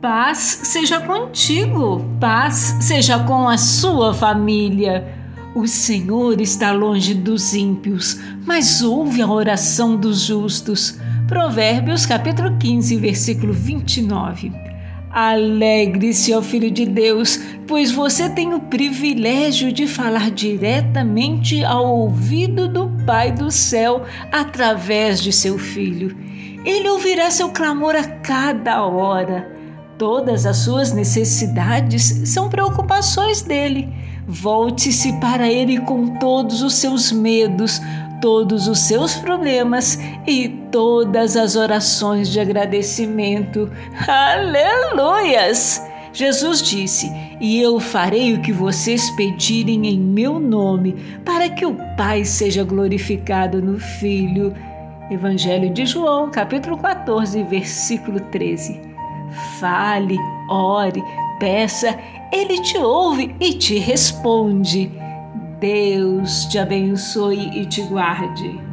Paz seja contigo, paz seja com a sua família. O Senhor está longe dos ímpios, mas ouve a oração dos justos. Provérbios capítulo 15, versículo 29. Alegre-se, ó Filho de Deus, pois você tem o privilégio de falar diretamente ao ouvido do Pai do céu através de seu Filho. Ele ouvirá seu clamor a cada hora. Todas as suas necessidades são preocupações dele. Volte-se para ele com todos os seus medos, todos os seus problemas e todas as orações de agradecimento. Aleluias! Jesus disse: E eu farei o que vocês pedirem em meu nome, para que o Pai seja glorificado no Filho. Evangelho de João, capítulo 14, versículo 13. Fale, ore, peça, ele te ouve e te responde. Deus te abençoe e te guarde.